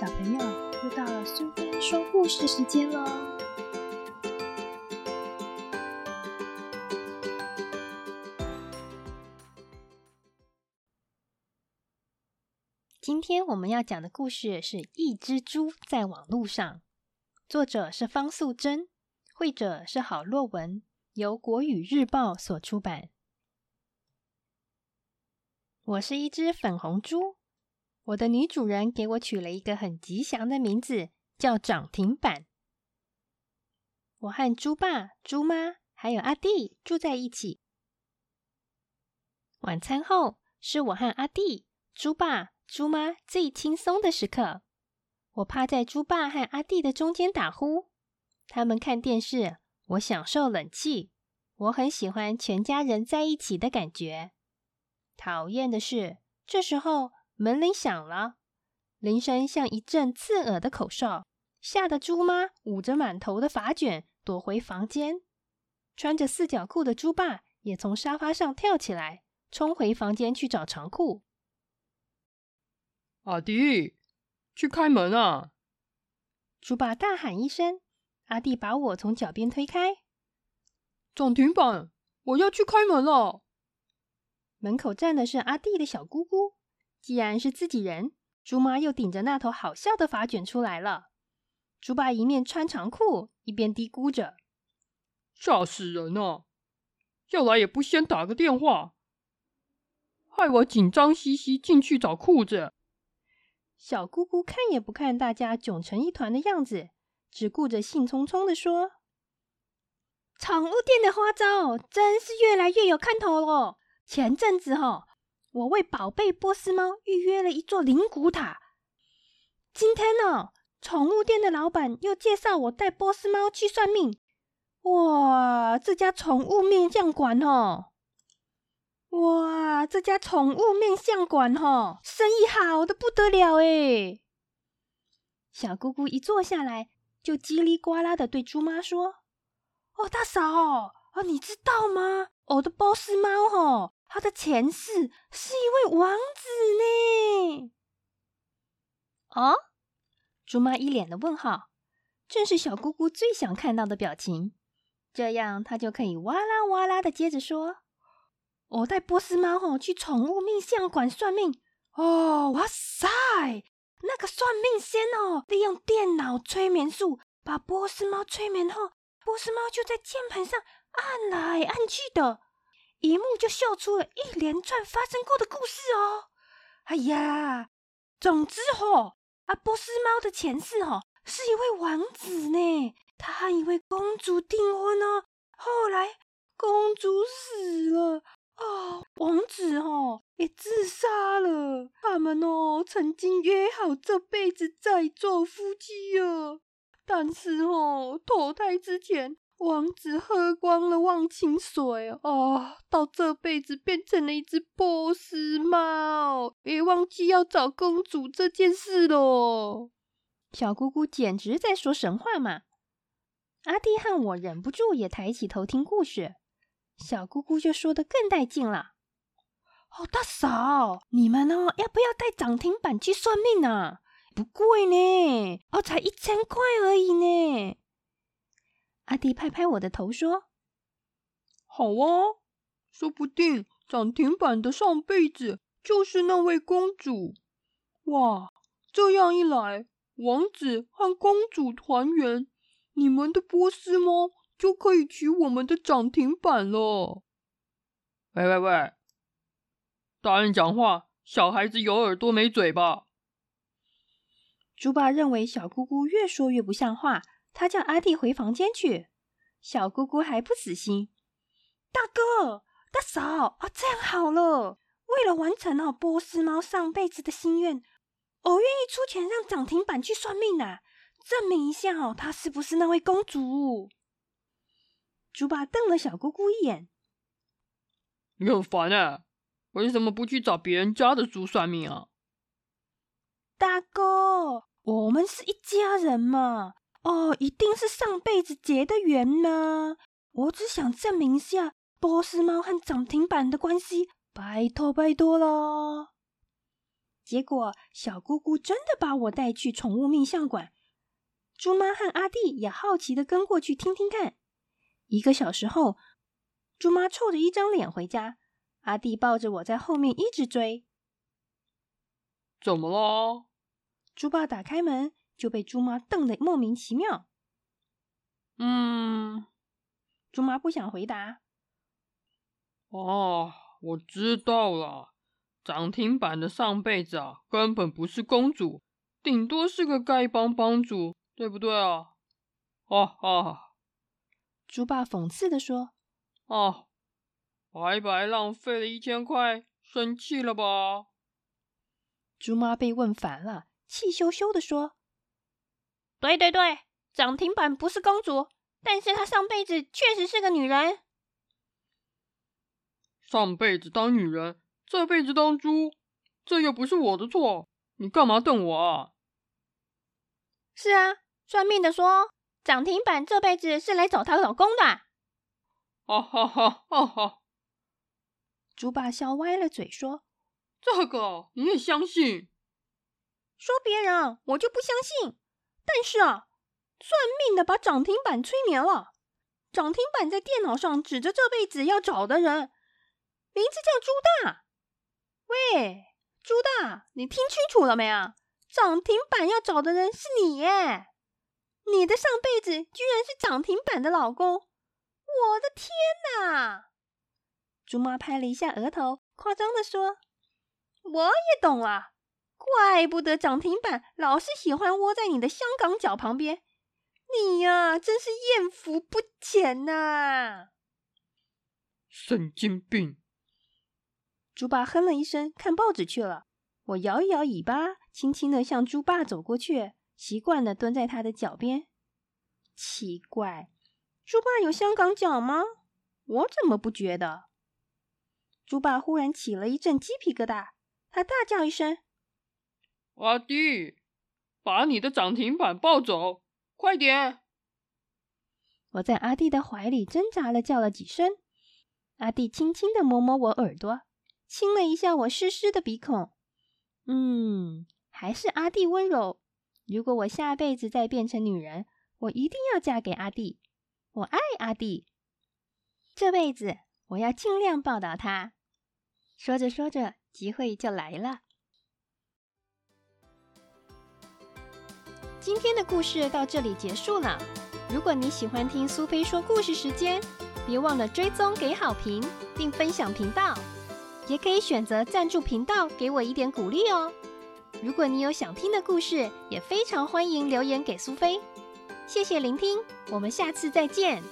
小朋友，又到了苏菲说故事时间喽！今天我们要讲的故事是《一只猪在网路上》，作者是方素珍，绘者是郝洛文，由国语日报所出版。我是一只粉红猪。我的女主人给我取了一个很吉祥的名字，叫涨停板。我和猪爸、猪妈还有阿弟住在一起。晚餐后是我和阿弟、猪爸、猪妈最轻松的时刻。我趴在猪爸和阿弟的中间打呼，他们看电视，我享受冷气。我很喜欢全家人在一起的感觉。讨厌的是，这时候。门铃响了，铃声像一阵刺耳的口哨，吓得猪妈捂着满头的发卷躲回房间。穿着四角裤的猪爸也从沙发上跳起来，冲回房间去找长裤。阿弟，去开门啊！猪爸大喊一声，阿弟把我从脚边推开。涨停板，我要去开门了。门口站的是阿弟的小姑姑。既然是自己人，猪妈又顶着那头好笑的发卷出来了。猪爸一面穿长裤，一边嘀咕着：“吓死人了！要来也不先打个电话，害我紧张兮兮进去找裤子。”小姑姑看也不看大家窘成一团的样子，只顾着兴冲冲的说：“宠物店的花招真是越来越有看头了。前阵子哈。”我为宝贝波斯猫预约了一座灵骨塔。今天呢，宠物店的老板又介绍我带波斯猫去算命。哇，这家宠物面相馆哦，哇，这家宠物面相馆哦，生意好的不得了哎。小姑姑一坐下来，就叽里呱啦的对猪妈说：“哦，大嫂哦，你知道吗？我的波斯猫哦。”他的前世是一位王子呢。哦，猪妈一脸的问号，正是小姑姑最想看到的表情。这样，她就可以哇啦哇啦的接着说：“我带波斯猫吼去宠物命相馆算命。哦，哇塞，那个算命仙哦，利用电脑催眠术把波斯猫催眠后，波斯猫就在键盘上按来按去的。”一幕就秀出了一连串发生过的故事哦！哎呀，总之吼，阿波斯猫的前世吼是一位王子呢，他和一位公主订婚哦，后来公主死了哦，王子吼也自杀了。他们哦曾经约好这辈子再做夫妻哦，但是哦投胎之前。王子喝光了忘情水哦，到这辈子变成了一只波斯猫，别忘记要找公主这件事喽。小姑姑简直在说神话嘛！阿弟和我忍不住也抬起头听故事，小姑姑就说的更带劲了。哦，大嫂，你们呢要不要带涨停板去算命啊？不贵呢，哦，才一千块而已呢。阿弟拍拍我的头说：“好啊，说不定涨停板的上辈子就是那位公主。哇，这样一来，王子和公主团圆，你们的波斯猫就可以取我们的涨停板了。”喂喂喂，大人讲话，小孩子有耳朵没嘴巴。猪爸认为小姑姑越说越不像话。他叫阿弟回房间去，小姑姑还不死心。大哥、大嫂啊，这样好了，为了完成哦波斯猫上辈子的心愿，我愿意出钱让涨停板去算命啊，证明一下哦，她是不是那位公主？猪爸瞪了小姑姑一眼：“你很烦啊，为什么不去找别人家的猪算命啊？”大哥，我们是一家人嘛。哦，一定是上辈子结的缘呢。我只想证明一下波斯猫和涨停板的关系，拜托拜托喽。结果小姑姑真的把我带去宠物命相馆，猪妈和阿弟也好奇的跟过去听听看。一个小时后，猪妈臭着一张脸回家，阿弟抱着我在后面一直追。怎么了？猪爸打开门就被猪妈瞪得莫名其妙。嗯，猪妈不想回答。哦，我知道了，涨停板的上辈子啊，根本不是公主，顶多是个丐帮帮主，对不对啊？哈哈，猪爸讽刺的说：“哦，白白浪费了一千块，生气了吧？”猪妈被问烦了，气羞羞的说：“对对对，涨停板不是公主，但是她上辈子确实是个女人。上辈子当女人，这辈子当猪，这又不是我的错，你干嘛瞪我啊？”“是啊，算命的说涨停板这辈子是来找她老公的。”“哈哈哈哈哈！”猪爸笑歪了嘴说。这个你也相信？说别人我就不相信，但是啊，算命的把涨停板催眠了。涨停板在电脑上指着这辈子要找的人，名字叫朱大。喂，朱大，你听清楚了没啊？涨停板要找的人是你耶！你的上辈子居然是涨停板的老公！我的天哪！猪妈拍了一下额头，夸张的说。我也懂了，怪不得涨停板老是喜欢窝在你的香港脚旁边。你呀，真是艳福不浅呐！神经病！猪爸哼了一声，看报纸去了。我摇一摇尾巴，轻轻的向猪爸走过去，习惯的蹲在他的脚边。奇怪，猪爸有香港脚吗？我怎么不觉得？猪爸忽然起了一阵鸡皮疙瘩。他大叫一声：“阿弟，把你的涨停板抱走，快点！”我在阿弟的怀里挣扎了，叫了几声。阿弟轻轻的摸摸我耳朵，亲了一下我湿湿的鼻孔。嗯，还是阿弟温柔。如果我下辈子再变成女人，我一定要嫁给阿弟。我爱阿弟，这辈子我要尽量报答他。说着说着。机会就来了。今天的故事到这里结束了。如果你喜欢听苏菲说故事时间，别忘了追踪、给好评，并分享频道。也可以选择赞助频道，给我一点鼓励哦。如果你有想听的故事，也非常欢迎留言给苏菲。谢谢聆听，我们下次再见。